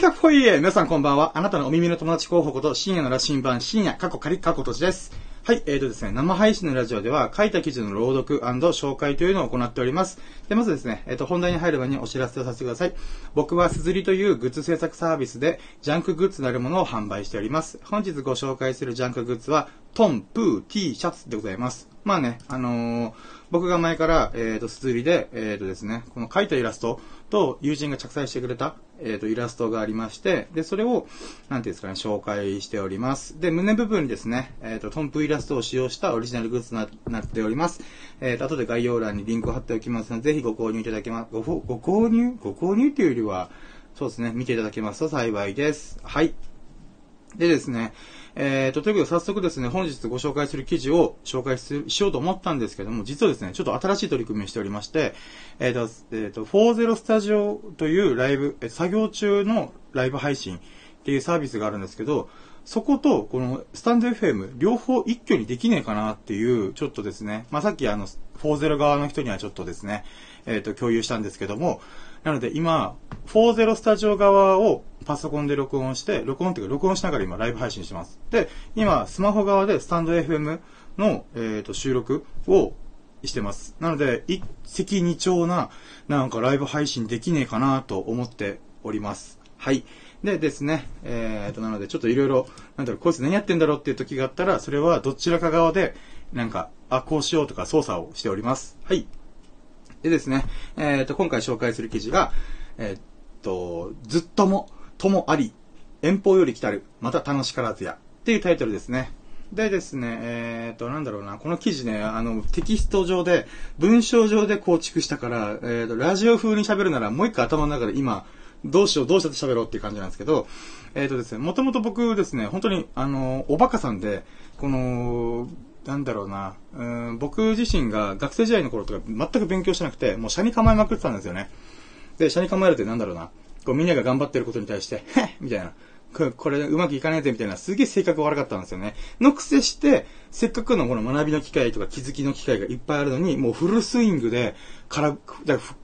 ひゃっほいえ皆さんこんばんは。あなたのお耳の友達候補こと深夜の羅針盤深夜、過去仮過去とちです。はい、えーとですね、生配信のラジオでは書いた記事の朗読紹介というのを行っております。で、まずですね、えっ、ー、と、本題に入る前にお知らせをさせてください。僕はすずりというグッズ制作サービスでジャンクグッズなるものを販売しております。本日ご紹介するジャンクグッズは、トン、プー、T シャツでございます。まあね、あのー、僕が前から、えっ、ー、と、すずりで、えっ、ー、とですね、この描いたイラストと友人が着彩してくれた、えっ、と、イラストがありまして、で、それを、なんていうんですかね、紹介しております。で、胸部分にですね、えっ、と、トンプイラストを使用したオリジナルグッズになっております。えっ、と、後で概要欄にリンクを貼っておきますので、ぜひご購入いただけます、ご、ご購入？ご購入というよりは、そうですね、見ていただけますと幸いです。はい。でですね、えーと、ということで早速ですね、本日ご紹介する記事を紹介しようと思ったんですけども、実はですね、ちょっと新しい取り組みをしておりまして、えっ、ー、と、えっ、ー、と、40スタジオというライブ、作業中のライブ配信っていうサービスがあるんですけど、そこと、このスタンド FM、両方一挙にできねえかなっていう、ちょっとですね、まあ、さっきあの、40側の人にはちょっとですね、えっ、ー、と、共有したんですけども、なので今、40スタジオ側をパソコンで録音して、録音っていうか録音しながら今ライブ配信してます。で、今、スマホ側でスタンド FM の、えーと、収録をしてます。なので、一石二鳥な、なんかライブ配信できねえかなと思っております。はい。でですね、えーと、なのでちょっといろいろ、なんだろう、こいつ何やってんだろうっていう時があったら、それはどちらか側で、なんか、あ、こうしようとか操作をしております。はい。でですね、えっ、ー、と、今回紹介する記事が、えっ、ー、と、ずっとも、ともあり、遠方より来たる、また楽しからずや、っていうタイトルですね。でですね、えっ、ー、と、なんだろうな、この記事ね、あの、テキスト上で、文章上で構築したから、えっ、と、ラジオ風に喋るなら、もう一回頭の中で今、どうしよう、どうして喋ろうっていう感じなんですけど、えっ、とですね、もともと僕ですね、本当に、あの、おバカさんで、この、なんだろうな、うん、僕自身が学生時代の頃とか全く勉強してなくて、もう車に構えまくってたんですよね。で、車に構えるってなんだろうな、こうみんなが頑張ってることに対して、へっみたいな。これうまくいかねえぜみたいな、すげえ性格悪かったんですよね。のくせして、せっかくのこの学びの機会とか気づきの機会がいっぱいあるのに、もうフルスイングで、空、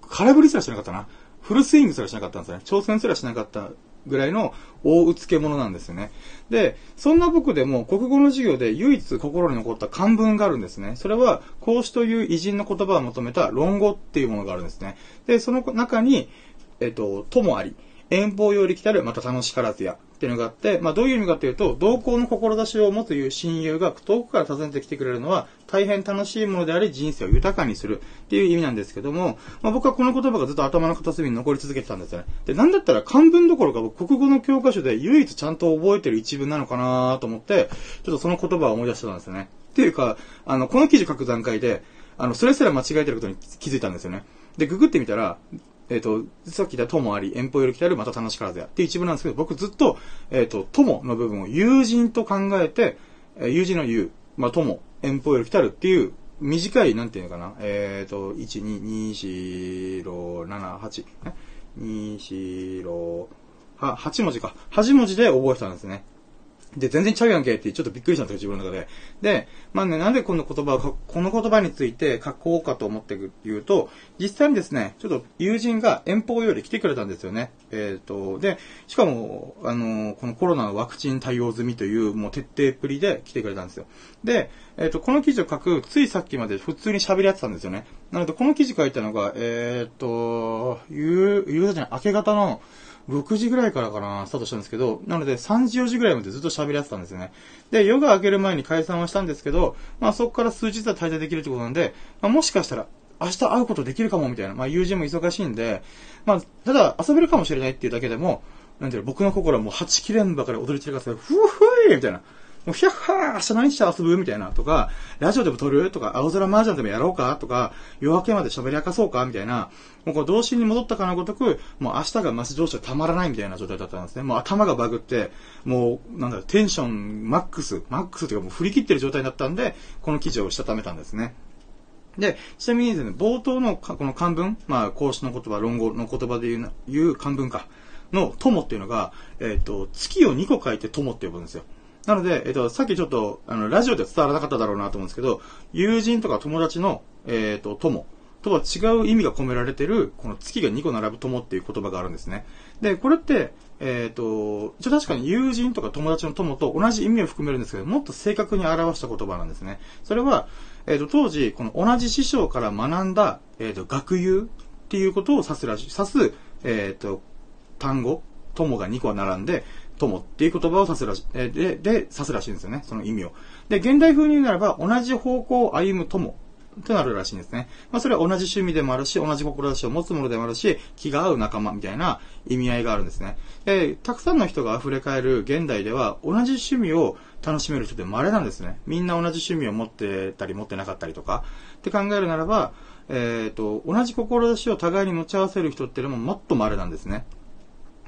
空振りすらしなかったな。フルスイングすらしなかったんですよね。挑戦すらしなかったぐらいの大うつけ者なんですよね。で、そんな僕でも国語の授業で唯一心に残った漢文があるんですね。それは、孔子という偉人の言葉を求めた論語っていうものがあるんですね。で、その中に、えっと、ともあり、遠方より来たるまた楽しからずや、っていうのがあって、まあどういう意味かというと、同行の志を持ついう親友が遠くから訪ねてきてくれるのは大変楽しいものであり人生を豊かにするっていう意味なんですけども、まあ僕はこの言葉がずっと頭の片隅に残り続けてたんですよね。で、なんだったら漢文どころか僕国語の教科書で唯一ちゃんと覚えてる一文なのかなと思って、ちょっとその言葉を思い出してたんですよね。っていうか、あの、この記事書く段階で、あの、それすら間違えてることに気づいたんですよね。で、ググってみたら、えっ、ー、と、さっき言った友あり、遠方より来たる、また楽しからずやって一文なんですけど、僕ずっと、えっ、ー、と、友の部分を友人と考えて、えー、友人の友、まあ、友、遠方より来たるっていう、短い、なんていうのかな、えっ、ー、と、1、2、2、4、6、7、8、2、4、6、8文字か。8文字で覚えてたんですね。で、全然ちゃうやんけってちょっとびっくりしたんですよ、自分の中で。で、まあね、なんでこの言葉を、この言葉について書こうかと思って言うと、実際にですね、ちょっと友人が遠方より来てくれたんですよね。えっ、ー、と、で、しかも、あの、このコロナのワクチン対応済みという、もう徹底っぷりで来てくれたんですよ。で、えっ、ー、と、この記事を書く、ついさっきまで普通に喋り合ってたんですよね。なので、この記事書いたのが、えっ、ー、と、夕、夕方じゃない、明け方の、6時ぐらいからかな、スタートしたんですけど、なので3時4時ぐらいまでずっと喋り合ってたんですよね。で、夜が明ける前に解散はしたんですけど、まあそこから数日は滞在できるってことなんで、まあもしかしたら明日会うことできるかもみたいな、まあ友人も忙しいんで、まあただ遊べるかもしれないっていうだけでも、なんていうの、僕の心はもう8切れんばかり踊り散らかせて、ふふいみたいな。もうひゃっはー明日何して遊ぶみたいなとか、ラジオでも撮るとか、青空麻雀でもやろうかとか、夜明けまで喋り明かそうかみたいな、もうこう童心に戻ったかのごとく、もう明日がマス上昇たまらないみたいな状態だったんですね。もう頭がバグって、もう、なんだろう、テンションマックス、マックスというかもう振り切ってる状態だったんで、この記事をしたためたんですね。で、ちなみにですね、冒頭のこの漢文、まあ、孔子の言葉、論語の言葉で言う言う漢文か、の友っていうのが、えっ、ー、と、月を2個書いて友って呼ぶんですよ。なので、えっと、さっきちょっと、あの、ラジオで伝わらなかっただろうなと思うんですけど、友人とか友達の、えっと、友とは違う意味が込められてる、この月が2個並ぶ友っていう言葉があるんですね。で、これって、えっ、ー、と、一応確かに友人とか友達の友と同じ意味を含めるんですけど、もっと正確に表した言葉なんですね。それは、えっ、ー、と、当時、この同じ師匠から学んだ、えっ、ー、と、学友っていうことを指すらしい、指す、えっ、と、単語、友が2個並んで、友っていう言葉を指すらし、えで、で、指すらしいんですよね。その意味を。で、現代風に言うならば、同じ方向を歩む友となるらしいんですね。まあ、それは同じ趣味でもあるし、同じ志を持つものでもあるし、気が合う仲間みたいな意味合いがあるんですね。で、たくさんの人が溢れ返る現代では、同じ趣味を楽しめる人って稀なんですね。みんな同じ趣味を持ってたり持ってなかったりとか。って考えるならば、えっ、ー、と、同じ志を互いに持ち合わせる人っていうのももっと稀なんですね。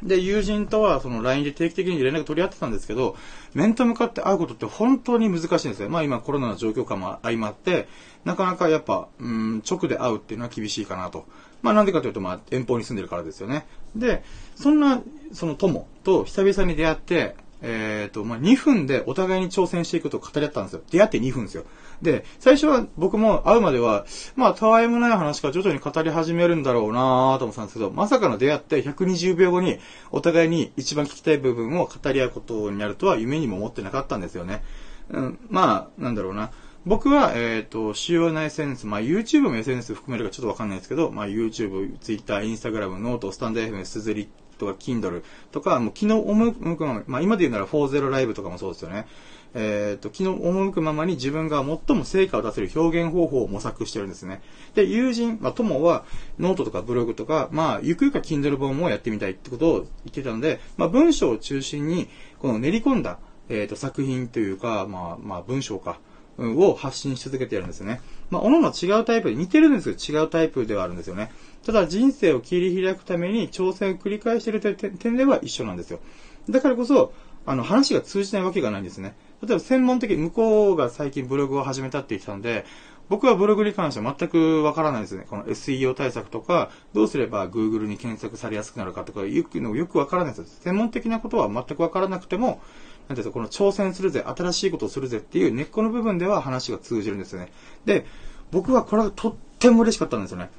で、友人とはその LINE で定期的に連絡取り合ってたんですけど、面と向かって会うことって本当に難しいんですよ。まあ今コロナの状況下も相まって、なかなかやっぱ、うん、直で会うっていうのは厳しいかなと。まあなんでかというと、まあ遠方に住んでるからですよね。で、そんな、その友と久々に出会って、えっ、ー、と、まあ、2分でお互いに挑戦していくと語り合ったんですよ。出会って2分ですよ。で、最初は僕も会うまでは、まあ、たわいもない話から徐々に語り始めるんだろうなぁと思ったんですけど、まさかの出会って120秒後に、お互いに一番聞きたい部分を語り合うことになるとは夢にも思ってなかったんですよね。うん、まあ、なんだろうな。僕は、えっ、ー、と、主要な SNS、まあ YouTube も SNS 含めるかちょっとわかんないですけど、まあ YouTube、Twitter、Instagram、ノート、スタンド FM、スズリとか Kindle とか、もう昨日思うくまま、まあ今で言うなら40ライブとかもそうですよね。えっ、と、昨日赴くままに自分が最も成果を出せる表現方法を模索してるんですね。で、友人、まあ友はノートとかブログとか、まあゆくゆくは Kindle 本もやってみたいってことを言ってたので、まあ文章を中心に、この練り込んだ、えっ、と作品というか、まあまあ文章か、を発信し続けてやるんですよね。まあ、各々違うタイプで、似てるんですけど違うタイプではあるんですよね。ただ人生を切り開くために挑戦を繰り返しているという点では一緒なんですよ。だからこそ、あの、話が通じないわけがないんですね。例えば専門的、向こうが最近ブログを始めたって言ってたので、僕はブログに関しては全くわからないですね。この SEO 対策とか、どうすれば Google に検索されやすくなるかとか、いうのよくわからないです。専門的なことは全くわからなくても、なんていうか、この挑戦するぜ、新しいことをするぜっていう根っこの部分では話が通じるんですよね。で、僕はこれがとっても嬉しかったんですよね。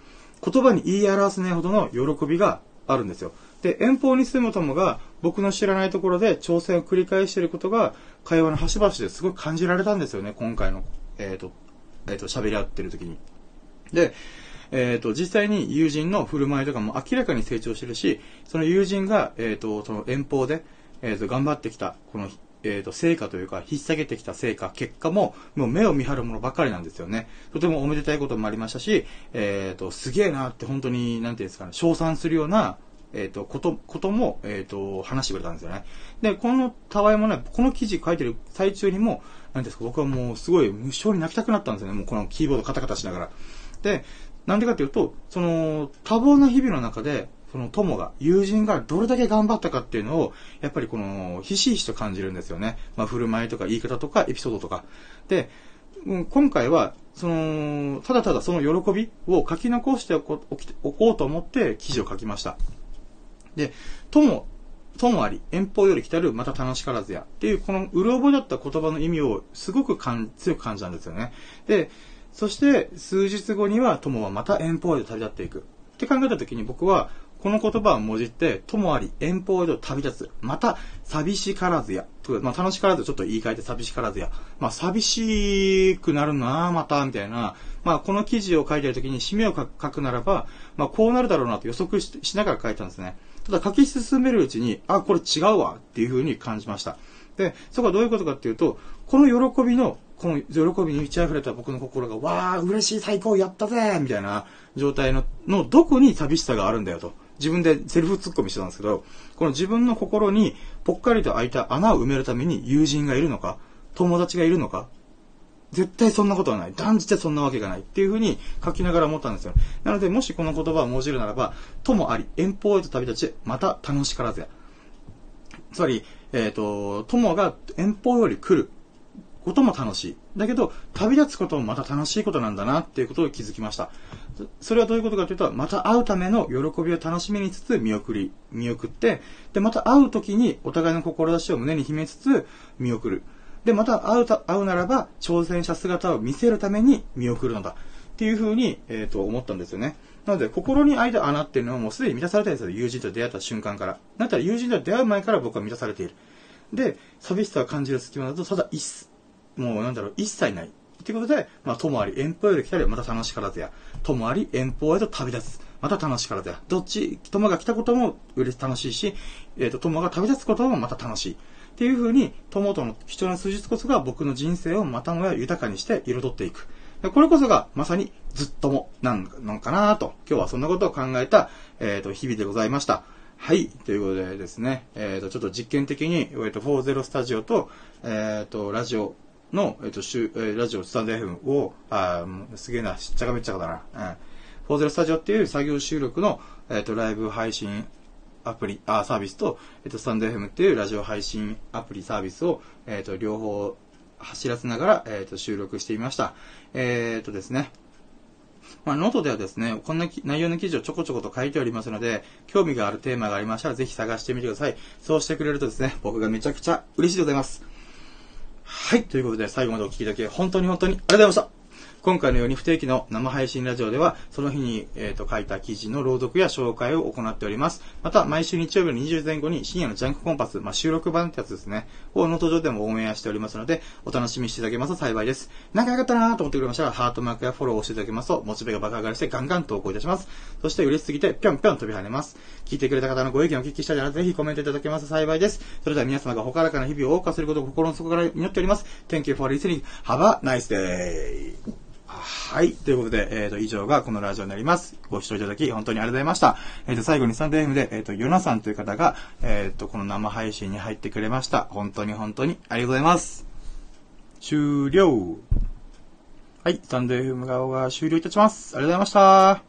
言葉に言い表せないほどの喜びがあるんですよ。で、遠方に住む友が僕の知らないところで挑戦を繰り返していることが会話の端々ですごい感じられたんですよね、今回の、えっ、ー、と、えっ、ー、と、喋り合ってる時に。で、えっ、ー、と、実際に友人の振る舞いとかも明らかに成長してるし、その友人が、えっ、と、その遠方で、えっ、と、頑張ってきた、この、えっ、と、成果というか、引っ提げてきた成果、結果も、もう目を見張るものばかりなんですよね。とてもおめでたいこともありましたし、えっ、と、すげえなって本当に、なんていうんですかね、称賛するような、えっ、と、こと、ことも、えっ、と、話してくれたんですよね。で、このたわいもない、この記事書いてる最中にも、なんですか、僕はもうすごい無性に泣きたくなったんですよね。もうこのキーボードカタカタしながら。で、なんでかっていうと、その、多忙な日々の中で、その友が、友人がどれだけ頑張ったかっていうのを、やっぱりこの、ひしひしと感じるんですよね。まあ、振る舞いとか言い方とかエピソードとか。で、うん今回は、その、ただただその喜びを書き残しておこうと思って記事を書きました。で、とも、ともあり、遠方より来たる、また楽しからずや。っていう、この、うろ覚えだった言葉の意味を、すごく強く感じたんですよね。で、そして、数日後には、友はまた遠方へ旅立っていく。って考えた時に僕は、この言葉をもじって、友あり、遠方へと旅立つ。また、寂しからずや。まあ、楽しからずちょっと言い換えて寂しからずや。まあ、寂しくなるなまた、みたいな。まあ、この記事を書いてる時に締めを書くならば、まあ、こうなるだろうなと予測しながら書いたんですね。ただ書き進めるうちに、あ、これ違うわっていう風に感じました。で、そこはどういうことかっていうと、この喜びの、この喜びに満ち溢れた僕の心が、わー、嬉しい、最高、やったぜみたいな状態の、の、どこに寂しさがあるんだよと。自分でセルフツッコミしてたんですけど、この自分の心にぽっかりと開いた穴を埋めるために友人がいるのか、友達がいるのか、絶対そんなことはない。断じてそんなわけがない。っていうふうに書きながら思ったんですよ。なので、もしこの言葉を文字るならば、ともあり、遠方へと旅立ち、また楽しからずや。つまり、えっ、ー、と、友が遠方より来ることも楽しい。だけど、旅立つこともまた楽しいことなんだなっていうことを気づきました。それはどういうことかというと、また会うための喜びを楽しみにつつ見送り、見送って、で、また会う時にお互いの志を胸に秘めつつ見送る。で、また会うた、会うならば、挑戦した姿を見せるために見送るのだ。っていう風に、えっ、と、思ったんですよね。なので、心に開いた穴っていうのはもうすでに満たされてるんですよ。友人と出会った瞬間から。だったら友人と出会う前から僕は満たされている。で、寂しさを感じる隙間だと、ただ一、もうなんだろう、一切ない。ということで、まあ、ともあり、遠方へと来たり、また楽しからずや。ともあり、遠方へと旅立つ。また楽しからずや。どっち、友が来たことも嬉し楽しいし、えっ、ー、と、友が旅立つこともまた楽しい。っていう風に、友との貴重な数日こそが僕の人生をまたもや豊かにして彩っていく。これこそがまさにずっともなんのかなと、今日はそんなことを考えた、えっ、ー、と、日々でございました。はい。ということでですね、えっ、ー、と、ちょっと実験的に、えっ、ー、と、40スタジオと、えっ、と、ラジオの、えっ、と、しゅえラジオスタンド FM を、あすげえな、しっちゃかめっちゃかだな。うん。40スタジオっていう作業収録の、えっ、と、ライブ配信アプリ、あ、サービスと、えっ、と、スタンド FM っていうラジオ配信アプリサービスを、えっ、と、両方走らせながら、えっ、と、収録してみました。えっ、とですね。まあ、ノートではですね、こんな内容の記事をちょこちょこと書いておりますので、興味があるテーマがありましたら、ぜひ探してみてください。そうしてくれるとですね、僕がめちゃくちゃ嬉しいでございます。はい、ということで、最後までお聴きいただき、本当に本当にありがとうございました。今回のように不定期の生配信ラジオでは、その日に、えーと、書いた記事の朗読や紹介を行っております。また、毎週日曜日の20前後に深夜のジャンクコンパス、まあ、収録版ってやつですね、をの登場でもオンエアしておりますので、お楽しみしていただけますと幸いです。仲良かったなと思ってくれましたら、ハートマークやフォローをしていただけますと、モチベが爆上がりしてガンガン投稿いたします。そして嬉しすぎて、ぴょんぴょん飛び跳ねます。聞いてくれた方のご意見をお聞きしたいなら、ぜひコメントいただけますと幸いです。それでは皆様がほからかな日々を謳歌することを心の底から祈っております。Thank you for listening. Have a nice day! はい。ということで、えっ、ー、と、以上がこのラジオになります。ご視聴いただき、本当にありがとうございました。えっ、ー、と、最後にサンデー FM で、えっ、ー、と、ヨナさんという方が、えっ、と、この生配信に入ってくれました。本当に本当にありがとうございます。終了。はい。サンデー FM 側が終了いたします。ありがとうございました。